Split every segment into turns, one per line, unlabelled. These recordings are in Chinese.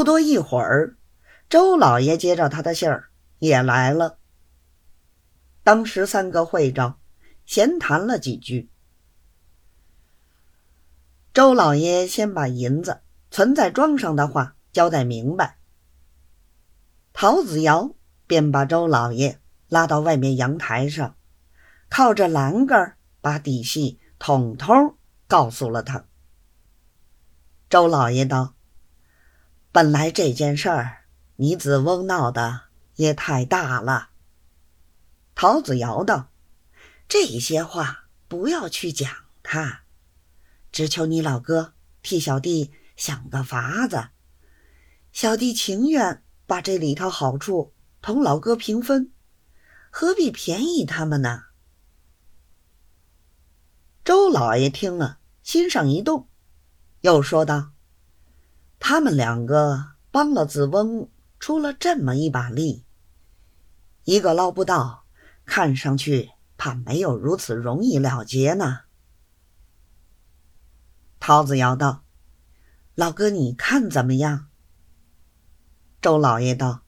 不多一会儿，周老爷接着他的信儿也来了。当时三个会着，闲谈了几句。周老爷先把银子存在庄上的话交代明白，陶子尧便把周老爷拉到外面阳台上，靠着栏杆把底细统统告诉了他。周老爷道。本来这件事儿，你子翁闹的也太大了。陶子尧道：“这些话不要去讲他，只求你老哥替小弟想个法子。小弟情愿把这里头好处同老哥平分，何必便宜他们呢？”周老爷听了，心上一动，又说道。他们两个帮了子翁，出了这么一把力，一个捞不到，看上去怕没有如此容易了结呢。陶子尧道：“老哥，你看怎么样？”周老爷道：“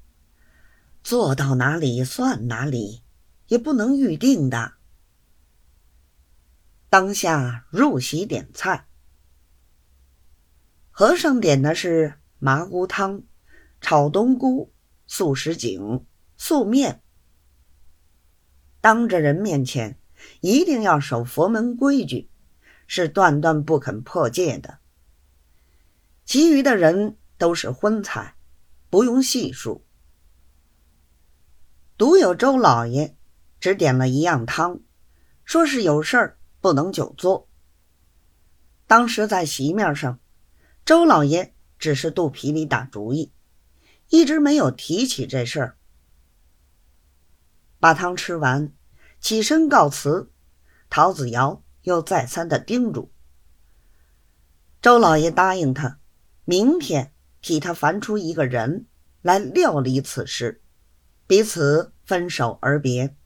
做到哪里算哪里，也不能预定的。”当下入席点菜。和尚点的是麻菇汤、炒冬菇、素什锦、素面。当着人面前，一定要守佛门规矩，是断断不肯破戒的。其余的人都是荤菜，不用细数。独有周老爷只点了一样汤，说是有事儿不能久坐。当时在席面上。周老爷只是肚皮里打主意，一直没有提起这事儿。把汤吃完，起身告辞。陶子尧又再三的叮嘱周老爷，答应他，明天替他烦出一个人来料理此事，彼此分手而别。